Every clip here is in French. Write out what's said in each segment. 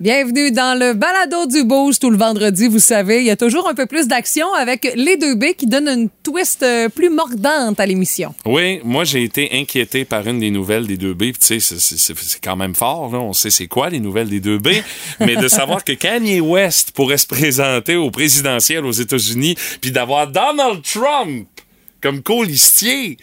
Bienvenue dans le balado du Boost tout le vendredi, vous savez, il y a toujours un peu plus d'action avec les deux B qui donnent une twist euh, plus mordante à l'émission. Oui, moi j'ai été inquiété par une des nouvelles des deux B. Tu sais, c'est quand même fort, là. on sait c'est quoi les nouvelles des deux B, mais de savoir que Kanye West pourrait se présenter au présidentiel aux États-Unis, puis d'avoir Donald Trump comme colistier,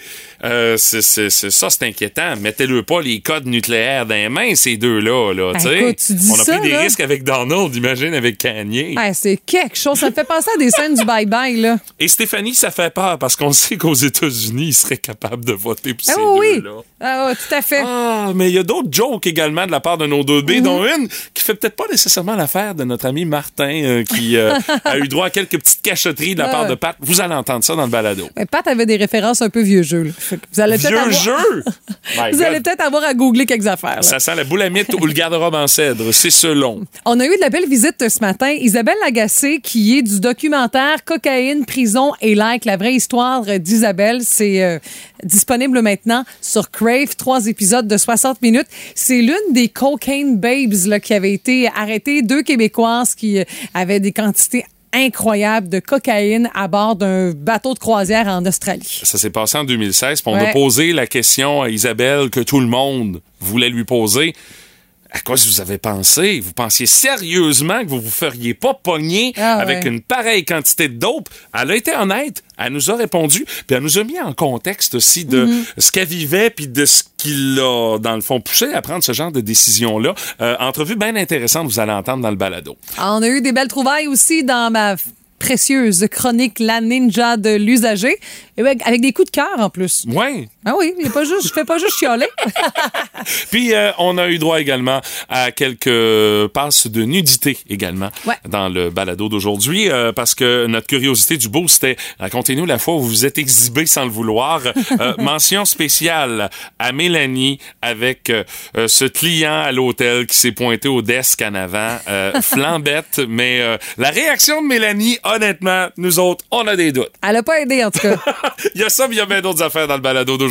euh, c'est- ça c'est inquiétant. Mettez-le pas les codes nucléaires dans les mains, ces deux-là. Là, Ben, tu sais. écoute, tu dis On a ça, pris des là. risques avec Donald, imagine avec Kanye. C'est quelque chose, ça me fait penser à des scènes du bye-bye, là. Et Stéphanie, ça fait peur parce qu'on sait qu'aux États-Unis, ils seraient capables de voter pour Ah ces oui, oui. deux-là. Ah, ouais, tout à fait. Ah, mais il y a d'autres jokes également de la part de nos deux. B, dont une qui fait peut-être pas nécessairement l'affaire de notre ami Martin, euh, qui euh, a eu droit à quelques petites cachotteries de la part de Pat. Vous allez entendre ça dans le balado. Mais Pat avait des références un peu vieux jeu. Vous allez Vieux avoir... jeu! Vous God. allez peut-être avoir à googler quelques affaires. là. Ça sent la boulamite ou le garde-robe en cèdre, c'est selon. On a eu de la belle visite ce matin. Isabelle Lagacé, qui est du documentaire Cocaïne, prison et like, la vraie histoire d'Isabelle. C'est euh, disponible maintenant sur Crave, trois épisodes de 60 minutes. C'est l'une des cocaine babes là, qui avait été arrêtée, deux Québécoises qui euh, avaient des quantités incroyables de cocaïne à bord d'un bateau de croisière en Australie. Ça s'est passé en 2016, puis on Ouais. a posé la question à Isabelle que tout le monde voulait lui poser. À quoi vous avez pensé? Vous pensiez sérieusement que vous vous feriez pas pogner Ah ouais. avec une pareille quantité de dope? Elle a été honnête. Elle nous a répondu. Puis elle nous a mis en contexte aussi de Mm-hmm. ce qu'elle vivait puis de ce qui l'a, dans le fond, poussé à prendre ce genre de décision-là. Euh, entrevue bien intéressante, vous allez entendre dans le balado. On a eu des belles trouvailles aussi dans ma précieuse chronique La Ninja de l'usager, avec avec des coups de cœur en plus. Ouais. Ah oui, il pas juste, je fais pas juste chialer. Puis euh, on a eu droit également à quelques passes de nudité également Ouais. dans le balado d'aujourd'hui euh, parce que notre curiosité du beau c'était racontez-nous la fois où vous vous êtes exhibé sans le vouloir. Euh, mention spéciale à Mélanie avec ce client à l'hôtel qui s'est pointé au desk en avant, flambette, mais la réaction de Mélanie, honnêtement, nous autres, on a des doutes. Elle a pas aidé en tout cas. Il y a ça, mais il y a bien d'autres affaires dans le balado d'aujourd'hui.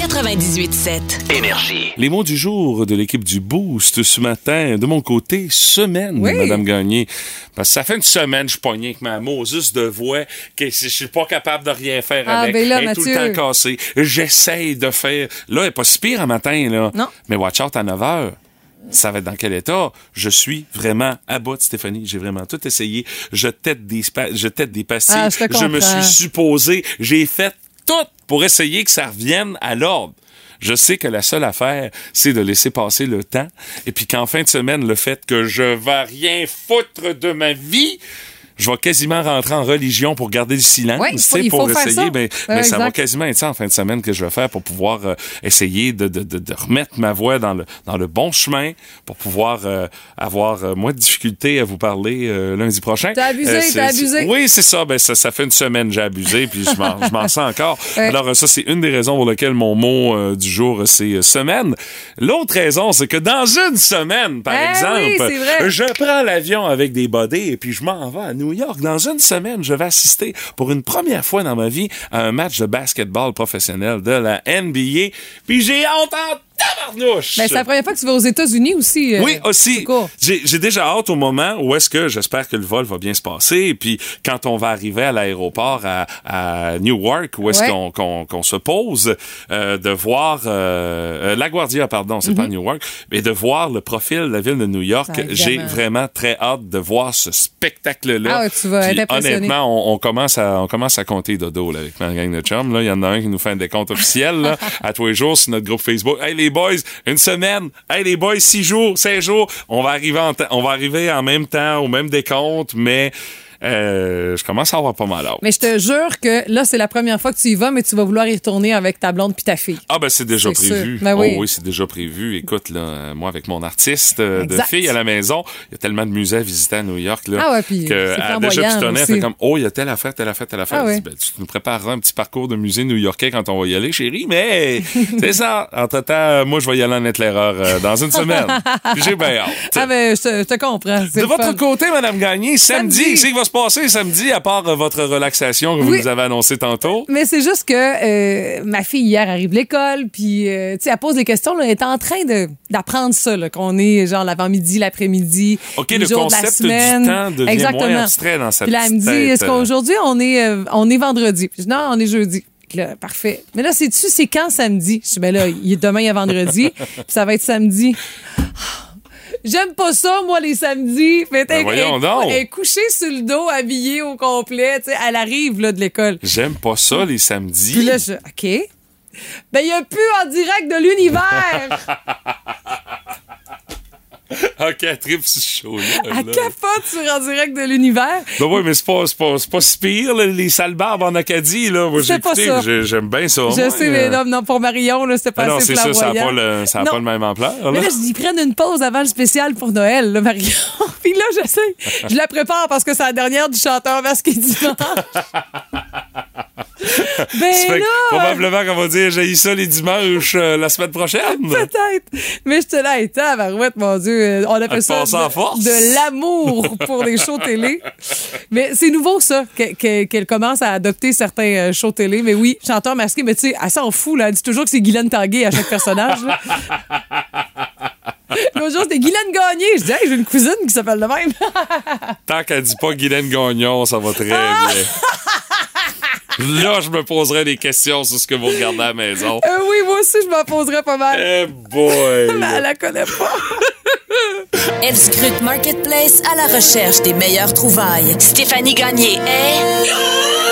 98.7. Énergie. Les mots du jour de l'équipe du Boost ce matin, de mon côté, semaine, Oui. Madame Gagné. Parce que ça fait une semaine que je pognais avec ma Moses de voix, que je suis pas capable de rien faire Ah, avec. ben là, Elle est tout le temps cassée. J'essaye de faire. Là, elle est pas si pire un matin, là. Non. Mais watch out à 9 heures. Ça va être dans quel état? Je suis vraiment à bout de Stéphanie. J'ai vraiment tout essayé. Je tête des, spa- je tête des pastilles. Ah, je me suis supposé. J'ai fait pour essayer que ça revienne à l'ordre. Je sais que la seule affaire, c'est de laisser passer le temps. Et puis qu'en fin de semaine, le fait que je vais rien foutre de ma vie, je vais quasiment rentrer en religion pour garder le silence. Il faut pour essayer. Ben, mais ça va quasiment être ça en fin de semaine que je vais faire pour pouvoir euh, essayer de, de, de, de remettre ma voix dans le, dans le bon chemin pour pouvoir euh, avoir euh, moins de difficultés à vous parler euh, lundi prochain. T'as abusé, c'est- t'as c'est- abusé. Oui, c'est ça. Ben, ça. Ça fait une semaine que j'ai abusé, puis je m'en sens encore. Ouais. Alors, euh, ça, c'est une des raisons pour lesquelles mon mot euh, du jour, euh, c'est euh, semaine. L'autre raison, c'est que dans une semaine, par Eh exemple, oui, c'est je prends l'avion avec des bodés et puis je m'en vais à New York. Dans une semaine, je vais assister pour une première fois dans ma vie à un match de basketball professionnel de la NBA. Puis j'ai honte tabarnouche! Ben, c'est la première fois que tu vas aux États-Unis aussi. euh, Oui, aussi. J'ai déjà hâte au moment où est-ce que j'espère que le vol va bien se passer. Et puis, quand on va arriver à l'aéroport à, à Newark, où est-ce Ouais. qu'on qu'on se pose, euh, de voir euh, euh, LaGuardia, pardon, c'est pas Newark, mais de voir le profil de la ville de New York. Ah, J'ai vraiment très hâte de voir ce spectacle-là. Ah ouais, tu vas Puis, être honnêtement, on, on commence à on commence à compter dodo là, avec ma gang de chums. Là, il y en a un qui nous fait un décompte officiel là, à tous les jours sur notre groupe Facebook. Hey les boys, une semaine. Hey les boys, six jours, cinq jours. On va arriver en on va arriver en même temps au même décompte, mais euh, je commence à avoir pas mal hâte. Mais je te jure que là, c'est la première fois que tu y vas, mais tu vas vouloir y retourner avec ta blonde puis ta fille. Ah ben c'est déjà prévu. Ben oui. Oh oui, c'est déjà prévu. Écoute là, moi avec mon artiste euh, de fille à la maison, il y a tellement de musées à visiter à New York là Ah ouais, puis que flamboyant déjà aussi. fait comme oh, il y a telle affaire, telle affaire, telle affaire. Ah ouais. Ben, tu nous prépareras un petit parcours de musée new-yorkais quand on va y aller, chérie, mais c'est ça. Entre-temps, euh, moi je vais y aller en être l'erreur euh, dans une semaine. J'ai bien hâte. Ah ben, je te, je te comprends. de votre fun. côté, Madame Gagné, samedi, Samedi. c'est qu'il va se se passer samedi, à part euh, votre relaxation que vous Oui. nous avez annoncé tantôt? Mais c'est juste que euh, ma fille hier arrive de l'école, puis euh, tu sais, elle pose des questions. Là, elle est en train d'apprendre ça, qu'on est genre l'avant-midi, l'après-midi, OK, les le jours de la concept du semaine. temps devient Exactement. moins abstrait dans sa Puis là, elle me dit, est-ce qu'aujourd'hui on est euh, on est vendredi? Puis je dis, non, on est jeudi. Là, parfait. Mais là, sais-tu, c'est quand samedi? Je dis, ben là, il est demain, il est vendredi, puis ça va être samedi. J'aime pas ça, moi, les samedis. Mais Ben voyons elle, donc. elle est couchée sur le dos, habillée au complet. tu sais, Elle arrive là, de l'école. J'aime pas ça les samedis. Puis là, je. OK. Ben, il n'y a plus en direct de l'univers. Elle tripe sur ce show-là. Là. capote sur en direct de l'univers. Ben oui, mais c'est pas, pas, pas si pire, là, les sales barbes en Acadie. Là. Moi, j'ai j'aime bien ça. Je moi, sais, euh. mais non, non, pour Marion, là, c'était pas non, assez c'est ça, ça n'a pas, le, ça a Non. pas le même ampleur. là. Mais là, je dis, ils prennent une pause avant le spécial pour Noël, là, Marion. Puis là, je sais, je la prépare parce que c'est la dernière du chanteur masqué dimanche. Ben là, probablement qu'on va dire j'ai eu ça les dimanches euh, la semaine prochaine. peut-être. Mais je te là, et tabarouette, mon Dieu. euh, On Elle appelle ça de, l'amour pour les shows télé. Mais c'est nouveau, ça, que- que- qu'elle commence à adopter certains euh, shows télé. Mais oui, chanteur masqué, mais tu sais, elle s'en fout, là. Elle dit toujours que c'est Guylaine Tanguay à chaque personnage. L'autre jour, c'était Guylaine Gagné. Je dis, hey, j'ai une cousine qui s'appelle de même. Tant qu'elle dit pas Guylaine Gagnon, ça va très bien. Là, je me poserai des questions sur ce que vous regardez à la maison. Euh, oui, moi aussi, je m'en poserais pas mal. Eh boy! Mais elle la connaît pas. Elle scrute Marketplace à la recherche des meilleures trouvailles. Stéphanie Gagné est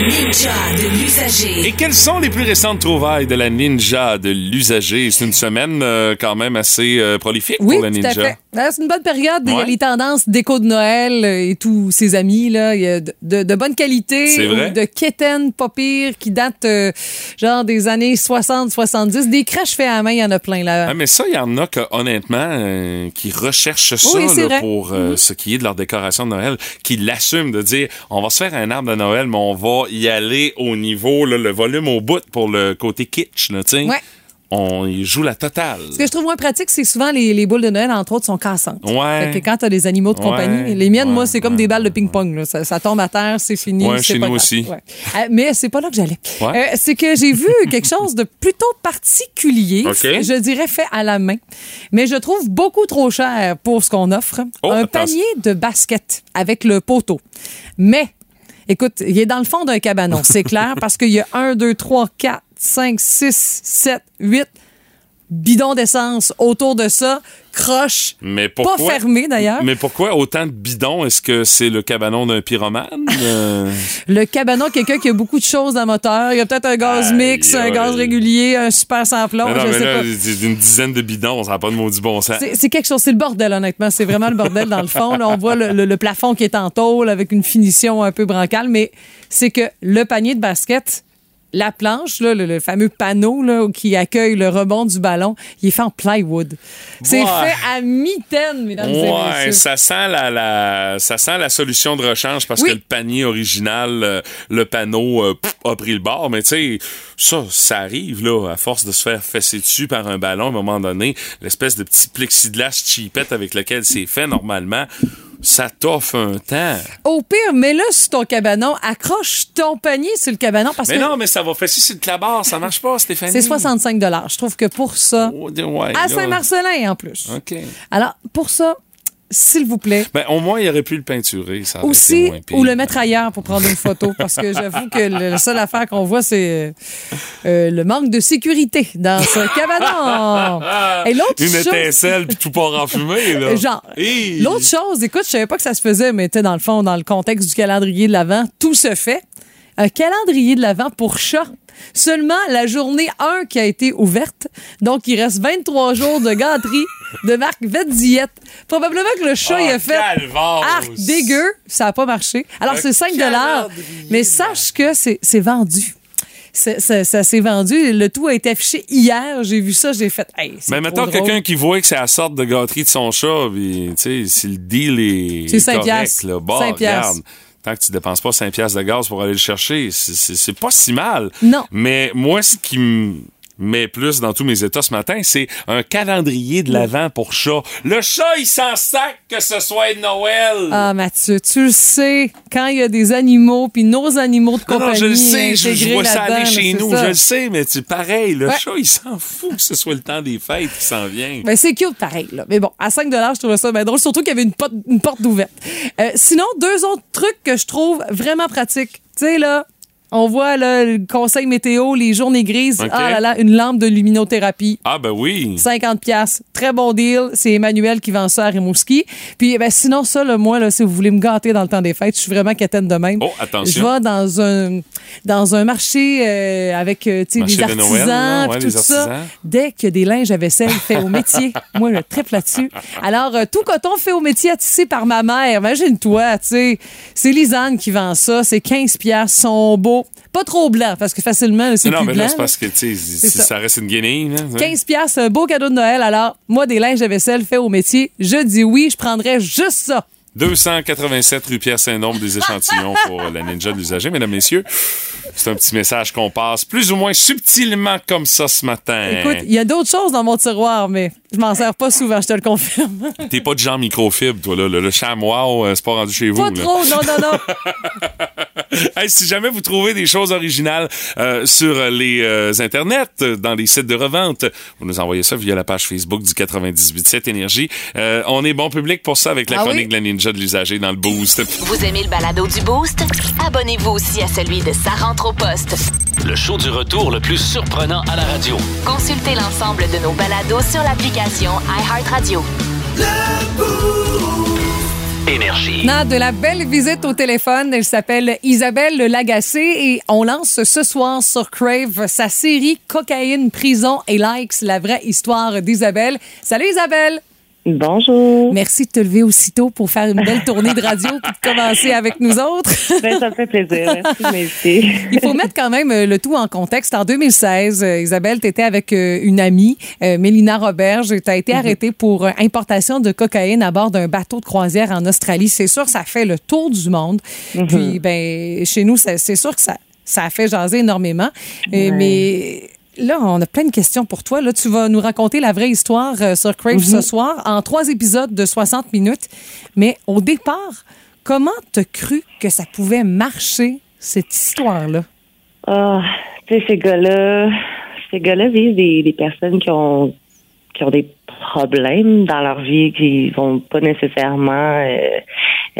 La ninja de l'usager. Et quelles sont les plus récentes trouvailles de la ninja de l'usager? C'est une semaine euh, quand même assez euh, prolifique Oui, pour la tout ninja. à fait. Euh, C'est une bonne période. Il y a les tendances déco de Noël et tous ses amis. Là. Il y a de, de, de bonne qualité. C'est vrai. ou De quétaine pas pire qui datent euh, genre des années 60-70. Des crèches faites à la main, il y en a plein. là. Ah, mais ça, il y en a que, honnêtement, euh, qui recherchent ça Oui, là, pour euh, ce qui est de leur décoration de Noël, qui l'assument de dire on va se faire un arbre de Noël, mais on va y aller au niveau, là, le volume au bout pour le côté kitsch. Tu sais. Ouais. On y joue la totale. Ce que je trouve moins pratique, c'est souvent les, les boules de Noël, entre autres, sont cassantes. Ouais. Fait que quand t'as des animaux de Ouais, compagnie, les miennes, ouais, moi, c'est comme des balles de ping-pong. Ça, ça tombe à terre, c'est fini. Ouais, chez pas nous grave. aussi. Euh, mais c'est pas là que j'allais. Euh, c'est que j'ai vu quelque chose de plutôt particulier. Je dirais fait à la main. Mais je trouve beaucoup trop cher pour ce qu'on offre. Oh, Un attention. panier de basket avec le poteau. Mais, écoute, il est dans le fond d'un cabanon, c'est clair, parce qu'il y a 1, 2, 3, 4, 5, 6, 7, 8 bidons d'essence autour de ça, croche, Mais pas pourquoi? fermé d'ailleurs. Mais pourquoi autant de bidons? Est-ce que c'est le cabanon d'un pyromane? Euh, Le cabanon, quelqu'un qui a beaucoup de choses à moteur. Il y a peut-être un gaz mix, un gaz régulier, un super sans plomb, je mais sais là, pas. c'est une dizaine de bidons, ça n'a pas de maudit bon sens. C'est quelque chose, c'est le bordel, honnêtement. C'est vraiment le bordel dans le fond. Là, on voit le, le- le plafond qui est en tôle avec une finition un peu bancale, mais c'est que le panier de basket, la planche, là, le, le fameux panneau là, qui accueille le rebond du ballon, il est fait en plywood. C'est Ouais. fait à mi-taine, mesdames et Ouais, messieurs. ça sent la, la- ça sent la solution de rechange parce Oui. que le panier original, euh, le panneau euh, pff, a pris le bord. Mais tu sais, ça, ça arrive là, à force de se faire fesser dessus par un ballon, à un moment donné, l'espèce de petit plexiglas cheapette avec lequel c'est fait normalement, ça t'offre un temps. Au pire, mets-le sur ton cabanon, accroche ton panier sur le cabanon parce Mais que non, mais ça va fesser sur le clabard, ça marche pas, Stéphanie. c'est 65 Je trouve que pour ça, Oh, ouais, à. Saint-Marcelin en plus. OK. Alors, pour ça, s'il vous plaît, Ben, au moins, il aurait pu le peinturer. Ça aussi, moins pire. ou le mettre ailleurs pour prendre une photo, parce que j'avoue que le- la seule affaire qu'on voit, c'est euh, le manque de sécurité dans ce cabanon. Et l'autre Une chose... étincelle puis tout part en fumée, là. Genre, Hi! l'autre chose, écoute, je savais pas que ça se faisait, mais dans le fond, dans le contexte du calendrier de l'Avent, tout se fait. Un calendrier de l'Avent pour chat. Seulement la journée 1 qui a été ouverte. Donc, il reste 23 jours de gâterie de marque Vet Diète. Probablement que le chat, il a fait arc dégueu. Ça n'a pas marché. Alors, c'est 5 dollars. calendrier Mais sache que c'est vendu. C'est- Ça, ça s'est vendu. Le tout a été affiché hier. J'ai vu ça, j'ai fait. Hey, Mais drôle. quelqu'un qui voit que c'est la sorte de gâterie de son chat, puis tu sais, si le deal est C'est cinq correct, là, bon, regarde, tant que tu dépenses pas 5 piastres de gaz pour aller le chercher, c'est pas si mal. Non. Mais moi, ce qui me mais plus dans tous mes états ce matin, c'est un calendrier de l'Avent pour chat. Le chat, il s'en sac que ce soit Noël. Ah, Mathieu, tu le sais, quand il y a des animaux, puis nos animaux de non, compagnie non, je le sais, je, vois ça aller chez nous, ça. je le sais, mais tu pareil, le Ouais. chat, il s'en fout que ce soit le temps des fêtes qui s'en vient. Ben, c'est cute pareil. Là. Mais bon, à 5 je trouvais ça bien drôle, surtout qu'il y avait une porte, une porte d'ouverte. Euh, sinon, deux autres trucs que je trouve vraiment pratiques. Tu sais, là, on voit là, le conseil météo, les journées grises. OK. Ah là là, une lampe de luminothérapie. Ah, ben oui. 50 pièces, très bon deal. C'est Emmanuel qui vend ça à Rimouski. Puis ben sinon ça là, moi là, si vous voulez me gâter dans le temps des fêtes, je suis vraiment quétaine de même. Oh, attention. Je vais dans un dans un marché euh, avec euh, tu sais des de artisans Noël, là, ouais, tout ça. artisans. Dès qu'il y a des linges à vaisselle faits au métier, moi je triple là-dessus. Alors euh, tout coton fait au métier à tisser par ma mère. Imagine-toi, tu sais, c'est Lisanne qui vend ça, c'est 15 pièces, sont beaux, pas trop blancs parce que facilement c'est Non, plus mais blanc. là, c'est là. parce que, tu sais, ça. ça reste une guenille, là. 15 pièces, un beau cadeau de Noël. Alors, moi, des linges de vaisselle faits au métier, je dis oui, je prendrais juste ça. 287 rue Pierre-Saint-Nombre des échantillons pour la ninja de l'usager. Mesdames, messieurs, c'est un petit message qu'on passe plus ou moins subtilement comme ça ce matin. Écoute, il y a d'autres choses dans mon tiroir, mais je m'en sers pas souvent, je te le confirme. T'es pas de genre microfibre, toi, là. Le, le chamois, euh, c'est pas rendu chez vous, Pas là. trop, non, non, non. Hey, si jamais vous trouvez des choses originales euh, sur les euh, internets, euh, dans les sites de revente, vous nous envoyez ça via la page Facebook du 98.7 Énergie. Euh, on est bon public pour ça avec la Ah chronique oui? de la ninja de l'usager dans le boost. Vous aimez le balado du Boost? Abonnez-vous aussi à celui de Sa rentre au poste. Le show du retour le plus surprenant à la radio. Consultez l'ensemble de nos balados sur l'application iHeartRadio. Énergie. On a de la belle visite au téléphone. Elle s'appelle Isabelle Lagacé et on lance ce soir sur Crave sa série Cocaïne, prison et likes, la vraie histoire d'Isabelle. Salut Isabelle! Bonjour. Merci de te lever aussitôt pour faire une belle tournée de radio puis de commencer avec nous autres. Ben, ça me fait plaisir. Merci de m'inviter. Il faut mettre quand même euh, le tout en contexte. En 2016, euh, Isabelle, tu étais avec euh, une amie, Mélina Roberge. Tu as été arrêtée pour importation de cocaïne à bord d'un bateau de croisière en Australie. C'est sûr, ça fait le tour du monde. Puis, ben, chez nous, c'est sûr que ça, ça a fait jaser énormément. Mais là, on a plein de questions pour toi. Là, tu vas nous raconter la vraie histoire euh, sur Crave ce soir en trois épisodes de 60 minutes. Mais au départ, comment t'as cru que ça pouvait marcher, cette histoire-là? Ah, tu sais, ces gars-là, ces gars-là visent des, des personnes qui ont, qui ont des problèmes dans leur vie, qui vont pas nécessairement euh,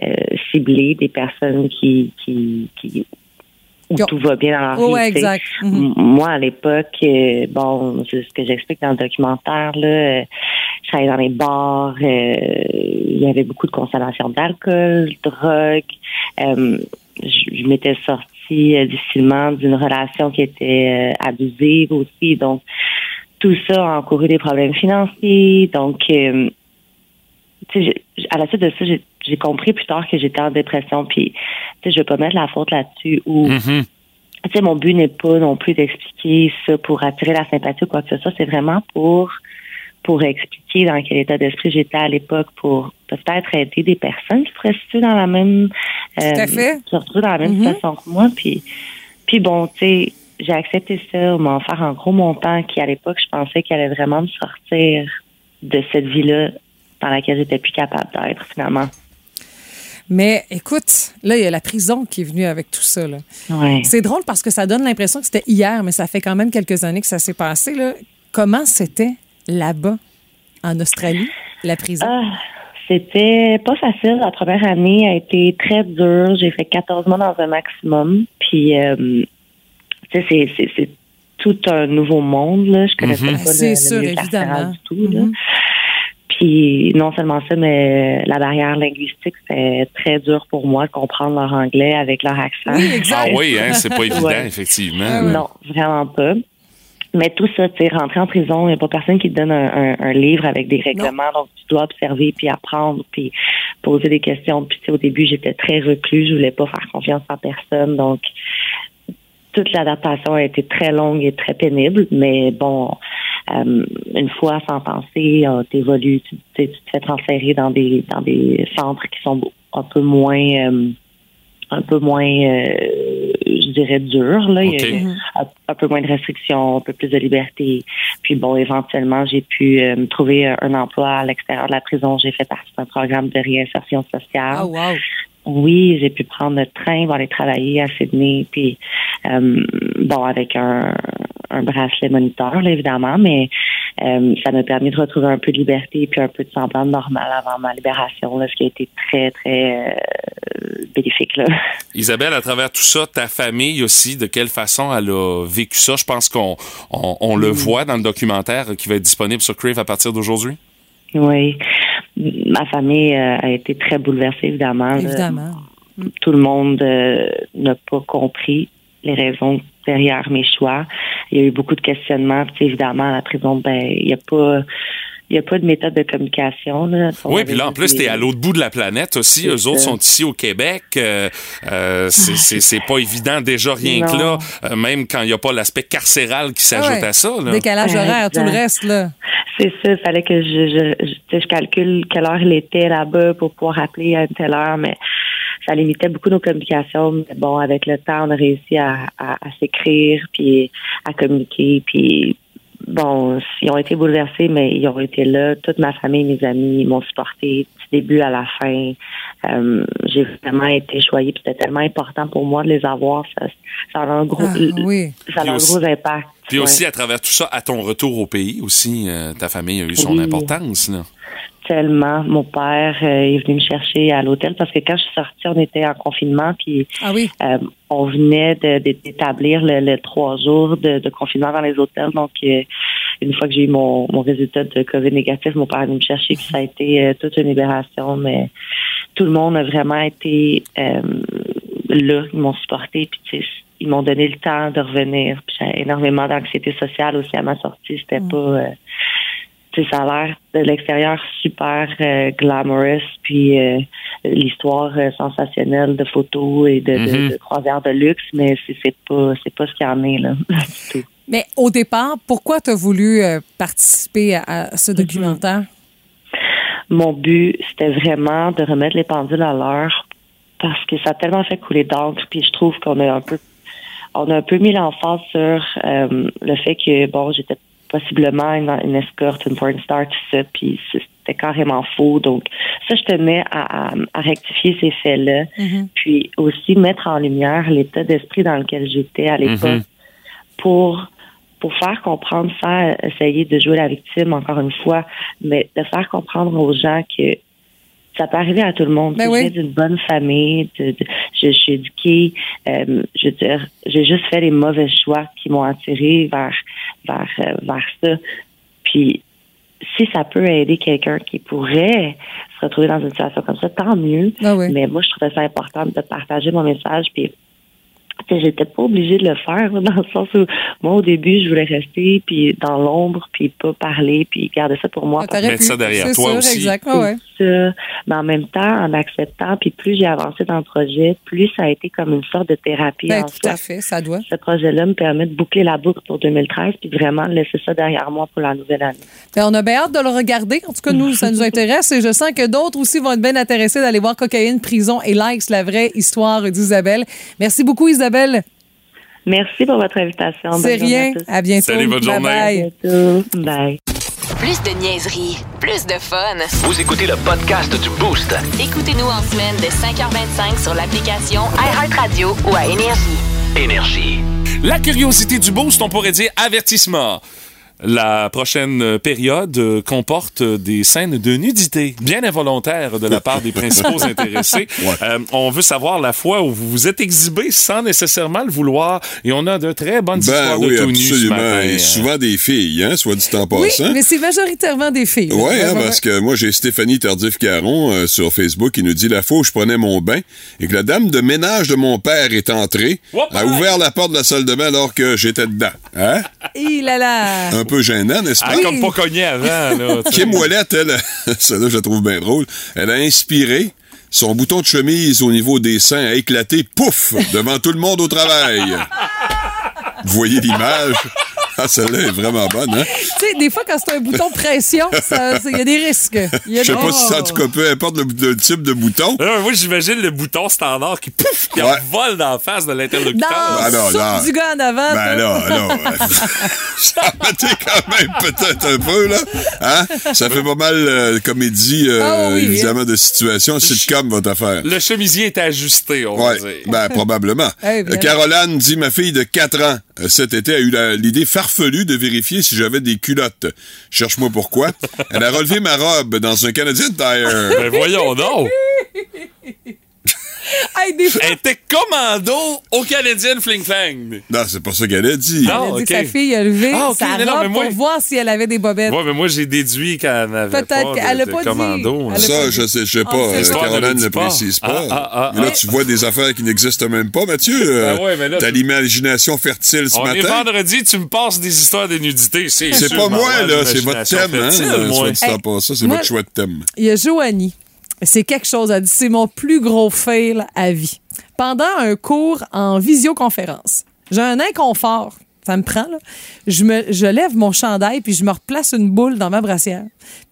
euh, cibler des personnes qui, qui, qui où ont- tout va bien dans leur Oh, vie. ouais, exact. Mhm. Moi, à l'époque, euh, bon, c'est ce que j'explique dans le documentaire, là, euh, je travaillais dans les bars, euh, il y avait beaucoup de consommation d'alcool, de drogue. Euh, je, je m'étais sortie euh, difficilement d'une relation qui était euh, abusive aussi. Donc, tout ça a encouru des problèmes financiers. Donc, euh, à la suite de ça, j'ai j'ai compris plus tard que j'étais en dépression. Puis, tu sais, je veux pas mettre la faute là-dessus ou Mhm. tu sais, mon but n'est pas non plus d'expliquer ça pour attirer la sympathie ou quoi que ce soit. C'est vraiment pour pour expliquer dans quel état d'esprit j'étais à l'époque pour peut-être aider des personnes qui seraient situées dans la même euh, Tout à fait. se retrouver dans la même Mhm. situation que moi. Puis puis bon, tu sais, j'ai accepté ça, on m'a offert un gros montant qui à l'époque je pensais qu'il allait vraiment me sortir de cette vie-là dans laquelle j'étais plus capable d'être finalement. Mais écoute, là, il y a la prison qui est venue avec tout ça. là. Ouais. C'est drôle parce que ça donne l'impression que c'était hier, mais ça fait quand même quelques années que ça s'est passé. Là. Comment c'était là-bas, en Australie, la prison? Ah, c'était pas facile. La première année a été très dure. J'ai fait 14 mois dans un maximum. Puis, euh, tu sais, c'est, tout un nouveau monde. Là. Je connaissais Mhm. pas le, C'est le sûr, milieu évidemment. du tout. Là. Mhm. Puis, non seulement ça, mais la barrière linguistique, c'était très dur pour moi de comprendre leur anglais avec leur accent. Oui, exact. Ah oui, hein, c'est pas évident, Ouais. effectivement. Non, vraiment pas. Mais tout ça, tu sais, rentrer en prison, il n'y a pas personne qui te donne un, un- un livre avec des règlements, donc tu dois observer, puis apprendre, puis poser des questions. Puis tu sais, au début, j'étais très reclus, je voulais pas faire confiance en personne, donc toute l'adaptation a été très longue et très pénible, mais bon, euh, une fois sentencé, euh, t'évolues, tu, te fais transférer dans des dans des centres qui sont un peu moins euh, un peu moins euh, je dirais, dur. Là. Il y OK. avait un, un peu moins de restrictions, un peu plus de liberté. Puis bon, éventuellement, j'ai pu euh, me trouver un, un emploi à l'extérieur de la prison. J'ai fait partie d'un programme de réinsertion sociale. Ah, wow. Oui, j'ai pu prendre le train, pour aller travailler à Sydney, puis euh, bon, avec un, un bracelet moniteur, là, évidemment, mais euh, ça m'a permis de retrouver un peu de liberté puis un peu de semblant normal avant ma libération, là, ce qui a été très, très euh, bénéfique. Là. Isabelle, à travers tout ça, ta famille aussi, de quelle façon elle a vécu ça? Je pense qu'on on, on le voit dans le documentaire qui va être disponible sur Crave à partir d'aujourd'hui. Oui. Ma famille euh, a été très bouleversée, évidemment. tout le monde euh, n'a pas compris les raisons derrière mes choix. Il y a eu beaucoup de questionnements. Puis, évidemment, à la prison, ben, il n'y a pas. Il y a pas de méthode de communication. Là. Oui, puis là, en plus, des- t'es à l'autre bout de la planète aussi. Eux autres sont ici au Québec. Euh, euh, c'est- c'est c'est pas évident déjà rien que là, euh, même quand il n'y a pas l'aspect carcéral qui s'ajoute Ah ouais. à ça. Là. Décalage horaire, tout le reste, là. C'est ça, il fallait que je, je, je, tu sais, je calcule quelle heure il était là-bas pour pouvoir appeler à une telle heure, mais ça limitait beaucoup nos communications. Mais bon, avec le temps, on a réussi à, à, à s'écrire, puis à communiquer, puis bon, ils ont été bouleversés, mais ils ont été là. Toute ma famille, mes amis m'ont supporté du début à la fin. Euh, j'ai vraiment été choyée, puis c'était tellement important pour moi de les avoir. Ça, ça a un gros, Ah, oui. ça a un aussi- gros impact. Puis Ouais. aussi, à travers tout ça, à ton retour au pays aussi, euh, ta famille a eu son Oui. importance. Là. Tellement. Mon père euh, est venu me chercher à l'hôtel parce que quand je suis sortie, on était en confinement, puis Ah oui. euh, on venait d'établir le, le trois jours de, de confinement dans les hôtels. Donc, euh, une fois que j'ai eu mon, mon résultat de COVID négatif, mon père est venu me chercher, puis ça a été toute une libération. Mais tout le monde a vraiment été là, ils m'ont supporté, puis ils m'ont donné le temps de revenir. Puis j'ai énormément d'anxiété sociale aussi à ma sortie. C'était pas tu sais, ça a l'air de l'extérieur super euh, glamorous, puis euh, l'histoire euh, sensationnelle de photos et de, de- Mhm. de croisières de luxe, mais c'est c'est pas c'est pas ce qu'il y en est là. du tout. Mais au départ, pourquoi tu as voulu euh, participer à, ce documentaire? Mon but, c'était vraiment de remettre les pendules à l'heure parce que ça a tellement fait couler d'encre, puis je trouve qu'on a un peu on a un peu mis l'emphase sur euh, le fait que bon, j'étais possiblement une, une escorte, une porn star, tout ça, puis c'était carrément faux. Donc ça, je tenais à, à, à rectifier ces faits-là, puis aussi mettre en lumière l'état d'esprit dans lequel j'étais à l'époque Mhm. pour pour faire comprendre ça, essayer de jouer la victime encore une fois, mais de faire comprendre aux gens que ça peut arriver à tout le monde. Ben Je oui. viens d'une bonne famille, de- de- je, je suis éduquée, euh, je veux dire, j'ai juste fait les mauvais choix qui m'ont attiré vers vers euh, vers ça. Puis si ça peut aider quelqu'un qui pourrait se retrouver dans une situation comme ça, tant mieux. Ah oui. Mais moi, je trouvais ça important de partager mon message. Puis, j'étais pas obligée de le faire, dans le sens où, moi, au début, je voulais rester, puis dans l'ombre, puis pas parler, puis garder ça pour moi. Ah, Mettre ça derrière C'est toi sûr, aussi. exact. Ah ouais. ça. Mais en même temps, en acceptant, puis plus j'ai avancé dans le projet, plus ça a été comme une sorte de thérapie Ben, en tout soi. à fait, ça doit. Ce projet-là me permet de boucler la boucle pour 2013, puis vraiment laisser ça derrière moi pour la nouvelle année. Ben, on a bien hâte de le regarder. En tout cas, nous, ça nous intéresse et je sens que d'autres aussi vont être bien intéressés d'aller voir Cocaïne, Prison et Likes, la vraie histoire d'Isabelle. Merci beaucoup, Isabelle. Merci pour votre invitation. Bonne C'est journée rien. à bientôt. Salut, bonne journée. À bientôt. Bye. Plus de niaiserie, plus de fun. Vous écoutez le podcast du Boost. Écoutez-nous en semaine de 5h25 sur l'application iHeartRadio ou à Énergie. Énergie. La curiosité du boost, on pourrait dire avertissement. La prochaine euh, période euh, comporte euh, des scènes de nudité bien involontaires de la part des principaux intéressés. Euh, on veut savoir la fois où vous vous êtes exhibé sans nécessairement le vouloir et on a de très bonnes Ben histoires oui, de tout nu ce absolument. matin. Et souvent des filles, hein, soit dit en Oui, passant. mais c'est majoritairement des filles. Ouais, hein, parce que moi, j'ai Stéphanie Tardif-Caron euh, sur Facebook qui nous dit la fois où je prenais mon bain et que la dame de ménage de mon père est entrée, Whoop, a ouvert la porte de la salle de bain alors que j'étais dedans. Hein? Hi là là. Un peu gênant, n'est-ce pas? Ah, comme pas cogné avant. Là. Kim Ouellette, elle, celle-là, je la trouve bien drôle, elle a inspiré. Son bouton de chemise au niveau des seins a éclaté, pouf, devant tout le monde au travail. Vous voyez l'image? Ah, celle-là est vraiment bonne, hein? Tu sais, des fois, quand c'est un bouton pression, il y a des risques. Je sais pas si ça, en tout cas, peu importe le, le type de bouton. Moi, j'imagine le bouton standard qui pouf, qui Ouais. vole dans la face de l'interlocuteur. Dans Ben non, soupe non. du gars en avant. Ben là, là. Ça mettait quand même peut-être un peu, là. Hein? Ça fait pas mal euh, comédie, euh, Ah oui, évidemment, de situation. Sitcom, votre affaire. Le chemisier est ajusté, on Ouais, va dire. ben probablement. Eh. Euh, Caroline dit ma fille de 4 ans euh, cet été a eu l'idée farfelue de vérifier si j'avais des culottes. Cherche-moi pourquoi. Elle a relevé ma robe dans un Canadian Tire. Ben voyons donc. Hey, des fois, Elle était commando au Canadien Fling Flang. Non, c'est pas ça qu'elle a dit. Non. elle a dit que sa fille a levé Ah, ok, sa non, moi- pour voir si elle avait des bobettes. Ouais, mais moi, j'ai déduit qu'elle n'avait pas Peut-être de, qu'elle de pas dit. commando. hein. Ça, je sais, je sais Ah, pas. euh, ça. Caroline ne précise pas. Ah, ah, ah, mais là, ah. tu vois des affaires qui n'existent même pas, Mathieu. Euh, Ah ouais, mais là, T'as tu- l'imagination fertile ce On est matin. vendredi, tu me passes des histoires de nudité. C'est C'est sûr, pas moi, là, c'est votre thème, hein. Hey, passant, c'est votre chouette thème. Il y a Joanie. C'est quelque chose. Elle dit c'est mon plus gros fail à vie. Pendant un cours en visioconférence, j'ai un inconfort. Ça me prend, là. Je, me, je lève mon chandail puis je me replace une boule dans ma brassière.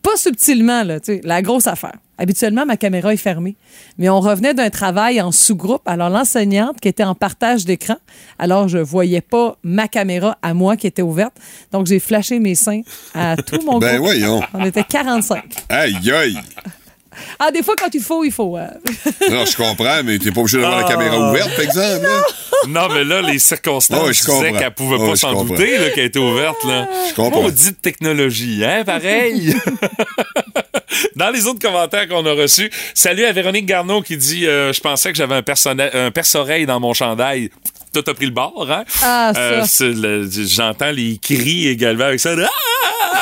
Pas subtilement, là, tu sais, la grosse affaire. Habituellement, ma caméra est fermée. Mais on revenait d'un travail en sous-groupe. Alors, l'enseignante qui était en partage d'écran, alors je voyais pas ma caméra à moi qui était ouverte. Donc, j'ai flashé mes seins à tout mon Ben groupe. voyons. On était 45. Aïe, aïe. Ah, des fois, quand il faut, il faut. euh. Non, je comprends, mais t'es pas obligé d'avoir Ah. la caméra ouverte, par exemple. là. Non, mais là, les circonstances Ouais, je disaient comprends. qu'elle pouvait pas s'en douter qu'elle était ouverte. Là. Je comprends. Maudite technologie, hein, pareil. Dans les autres commentaires qu'on a reçus, salut à Véronique Garneau qui dit euh, Je pensais que j'avais un, un perce-oreille dans mon chandail. Toi, t'as pris le bord, hein? Ah, le- J'entends les cris également avec ça. Ah!